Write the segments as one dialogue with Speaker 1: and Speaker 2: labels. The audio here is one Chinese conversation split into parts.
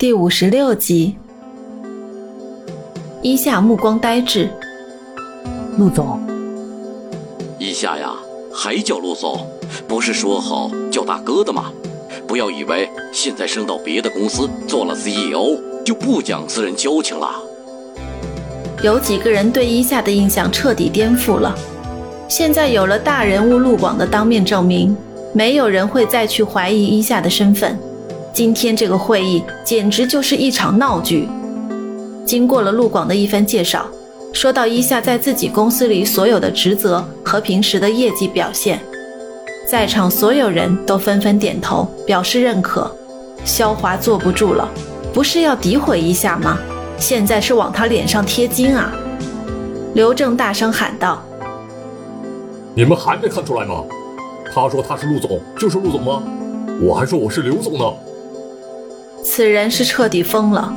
Speaker 1: 第五十六集，伊夏目光呆滞。
Speaker 2: 陆总，
Speaker 3: 伊夏呀，还叫陆总？不是说好叫大哥的吗？不要以为现在升到别的公司做了 CEO 就不讲私人交情了。
Speaker 1: 有几个人对伊夏的印象彻底颠覆了。现在有了大人物陆广的当面证明，没有人会再去怀疑伊夏的身份。今天这个会议简直就是一场闹剧。经过了陆广的一番介绍，说到伊夏在自己公司里所有的职责和平时的业绩表现，在场所有人都纷纷点头表示认可。肖华坐不住了，不是要诋毁伊夏吗？现在是往他脸上贴金啊！刘正大声喊道：“
Speaker 4: 你们还没看出来吗？他说他是陆总，就是陆总吗？我还说我是刘总呢。”
Speaker 1: 此人是彻底疯了，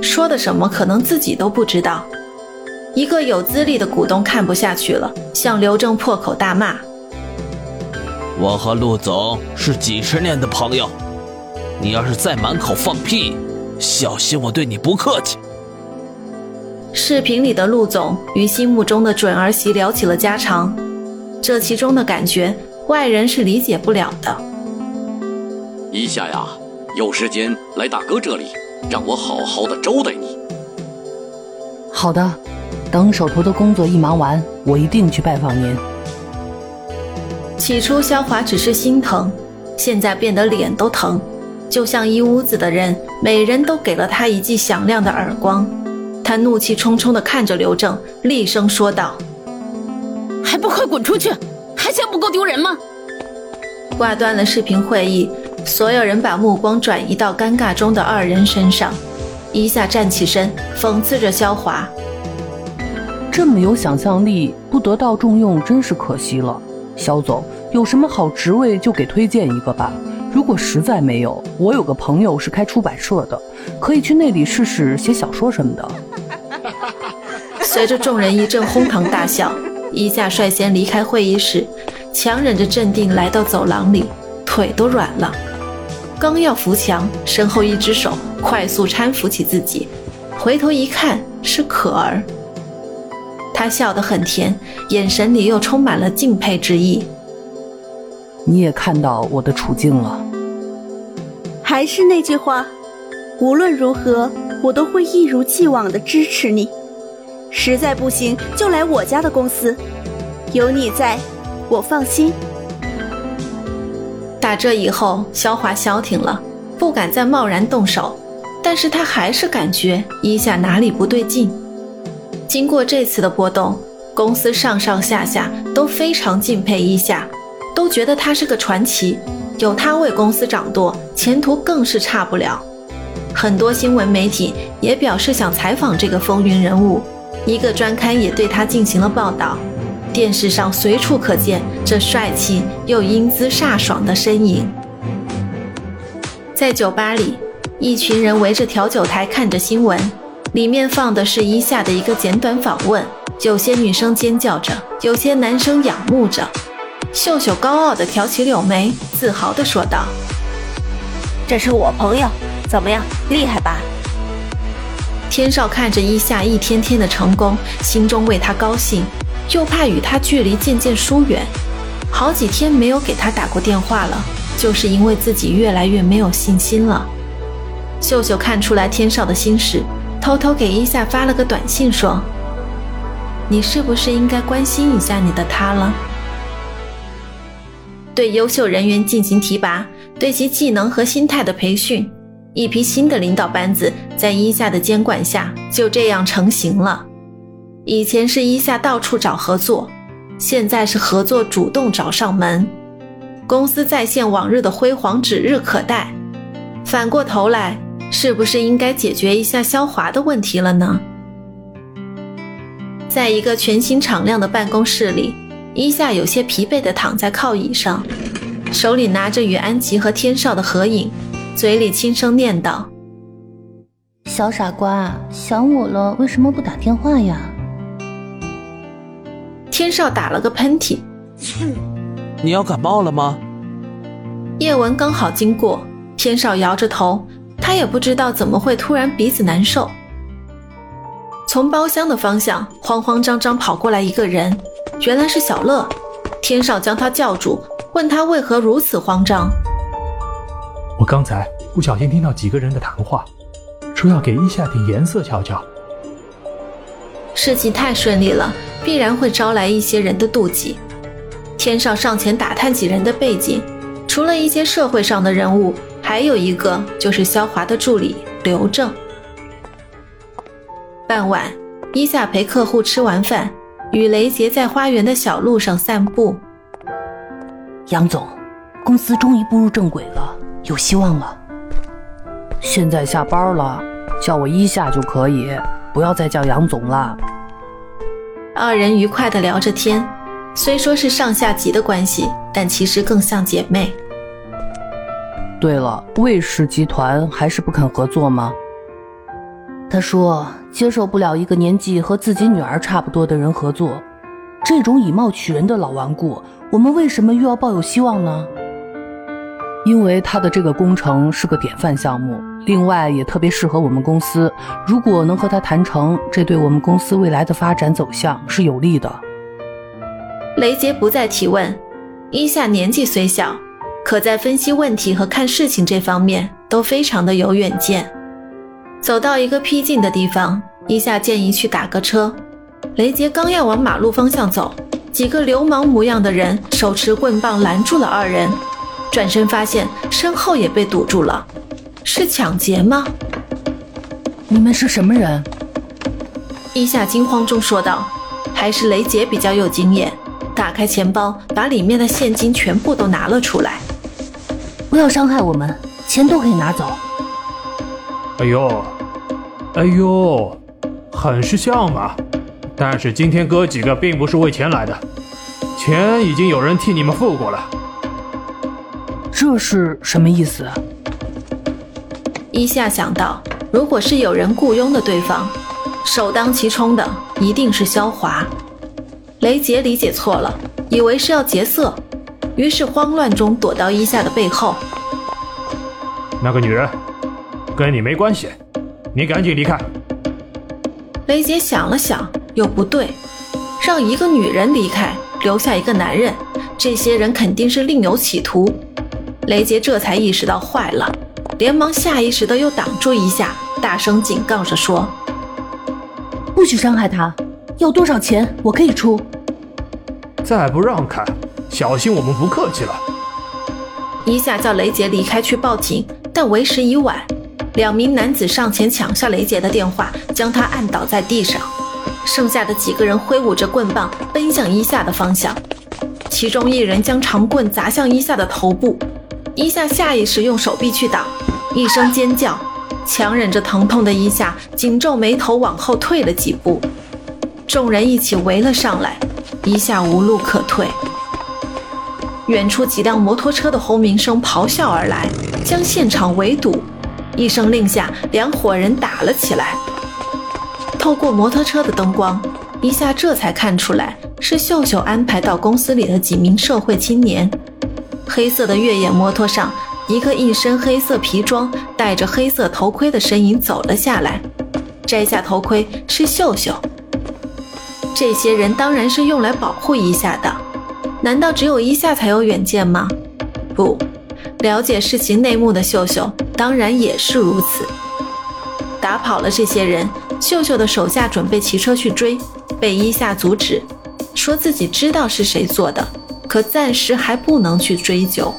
Speaker 1: 说的什么可能自己都不知道。一个有资历的股东看不下去了，向刘正破口大骂：“
Speaker 5: 我和陆总是几十年的朋友，你要是再满口放屁，小心我对你不客气。”
Speaker 1: 视频里的陆总与心目中的准儿媳聊起了家常，这其中的感觉，外人是理解不了的。
Speaker 3: 一下呀。有时间来大哥这里，让我好好的招待你。
Speaker 2: 好的，等手头的工作一忙完，我一定去拜访您。
Speaker 1: 起初，肖华只是心疼，现在变得脸都疼，就像一屋子的人，每人都给了他一记响亮的耳光。他怒气冲冲地看着刘正，厉声说道：“
Speaker 6: 还不快滚出去！还嫌不够丢人吗？”
Speaker 1: 挂断了视频会议。所有人把目光转移到尴尬中的二人身上。伊夏站起身，讽刺着肖华：“
Speaker 2: 这么有想象力，不得到重用真是可惜了。肖总，有什么好职位就给推荐一个吧。如果实在没有，我有个朋友是开出版社的，可以去那里试试写小说什么的。”
Speaker 1: 随着众人一阵哄堂大笑，伊夏率先离开会议室，强忍着镇定来到走廊里，腿都软了。刚要扶墙，身后一只手快速搀扶起自己，回头一看是可儿。他笑得很甜，眼神里又充满了敬佩之意。
Speaker 2: 你也看到我的处境了。
Speaker 7: 还是那句话，无论如何，我都会一如既往的支持你。实在不行，就来我家的公司，有你在，我放心。
Speaker 1: 打这以后，肖华消停了，不敢再贸然动手。但是他还是感觉伊夏哪里不对劲。经过这次的波动，公司上上下下都非常敬佩伊夏，都觉得他是个传奇，有他为公司掌舵，前途更是差不了。很多新闻媒体也表示想采访这个风云人物，一个专刊也对他进行了报道。电视上随处可见这帅气又英姿飒爽的身影。在酒吧里，一群人围着调酒台看着新闻，里面放的是伊夏的一个简短访问。有些女生尖叫着，有些男生仰慕着。秀秀高傲地挑起柳眉，自豪地说道：“
Speaker 8: 这是我朋友，怎么样，厉害吧？”
Speaker 1: 天少看着伊夏一天天的成功，心中为他高兴。又怕与他距离渐渐疏远，好几天没有给他打过电话了，就是因为自己越来越没有信心了。秀秀看出来天少的心事，偷偷给伊夏发了个短信说：“你是不是应该关心一下你的他了？”对优秀人员进行提拔，对其技能和心态的培训，一批新的领导班子在伊夏的监管下就这样成型了。以前是伊夏到处找合作，现在是合作主动找上门，公司再现往日的辉煌指日可待。反过头来，是不是应该解决一下肖华的问题了呢？在一个全新敞亮的办公室里，伊夏有些疲惫地躺在靠椅上，手里拿着与安琪和天少的合影，嘴里轻声念叨：“
Speaker 9: 小傻瓜，想我了，为什么不打电话呀？”
Speaker 1: 天少打了个喷嚏，
Speaker 5: 你要感冒了吗？
Speaker 1: 叶文刚好经过，天少摇着头，他也不知道怎么会突然鼻子难受。从包厢的方向慌慌张张跑过来一个人，原来是小乐。天少将他叫住，问他为何如此慌张。
Speaker 10: 我刚才不小心听到几个人的谈话，说要给一夏点颜色瞧瞧。
Speaker 1: 事情太顺利了，必然会招来一些人的妒忌。天上上前打探几人的背景，除了一些社会上的人物，还有一个就是萧华的助理刘正。傍晚，伊夏陪客户吃完饭，与雷杰在花园的小路上散步。
Speaker 9: 杨总，公司终于步入正轨了，有希望了。
Speaker 2: 现在下班了，叫我伊夏就可以，不要再叫杨总了。
Speaker 1: 二人愉快地聊着天，虽说是上下级的关系，但其实更像姐妹。
Speaker 2: 对了，魏氏集团还是不肯合作吗？
Speaker 9: 他说接受不了一个年纪和自己女儿差不多的人合作，这种以貌取人的老顽固，我们为什么又要抱有希望呢？
Speaker 2: 因为他的这个工程是个典范项目，另外也特别适合我们公司。如果能和他谈成，这对我们公司未来的发展走向是有利的。
Speaker 1: 雷杰不再提问，伊夏年纪虽小，可在分析问题和看事情这方面都非常的有远见。走到一个僻静的地方，伊夏建议去打个车。雷杰刚要往马路方向走，几个流氓模样的人手持棍棒拦住了二人。转身发现身后也被堵住了，是抢劫吗？
Speaker 9: 你们是什么人？
Speaker 1: 伊夏惊慌中说道。还是雷杰比较有经验，打开钱包，把里面的现金全部都拿了出来。
Speaker 9: 不要伤害我们，钱都可以拿走。
Speaker 10: 哎呦，哎呦，很是像嘛。但是今天哥几个并不是为钱来的，钱已经有人替你们付过了。
Speaker 2: 这是什么意思？
Speaker 1: 伊夏想到，如果是有人雇佣的对方，首当其冲的一定是萧华。雷杰理解错了，以为是要劫色，于是慌乱中躲到伊夏的背后。
Speaker 10: 那个女人跟你没关系，你赶紧离开。
Speaker 1: 雷杰想了想，又不对，让一个女人离开，留下一个男人，这些人肯定是另有企图。雷杰这才意识到坏了，连忙下意识的又挡住一下，大声警告着说：“
Speaker 9: 不许伤害他，要多少钱我可以出。
Speaker 10: 再不让开，小心我们不客气了。”
Speaker 1: 一下叫雷杰离开去报警，但为时已晚。两名男子上前抢下雷杰的电话，将他按倒在地上。剩下的几个人挥舞着棍棒奔向一夏的方向，其中一人将长棍砸向一夏的头部。伊夏下意识用手臂去挡，一声尖叫，强忍着疼痛的伊夏紧皱眉头往后退了几步。众人一起围了上来，伊夏无路可退。远处几辆摩托车的轰鸣声咆哮而来，将现场围堵。一声令下，两伙人打了起来。透过摩托车的灯光，伊夏这才看出来是秀秀安排到公司里的几名社会青年。黑色的越野摩托上，一个一身黑色皮装、戴着黑色头盔的身影走了下来。摘下头盔是秀秀。这些人当然是用来保护伊夏的。难道只有伊夏才有远见吗？不，了解事情内幕的秀秀当然也是如此。打跑了这些人，秀秀的手下准备骑车去追，被伊夏阻止，说自己知道是谁做的。可暂时还不能去追究。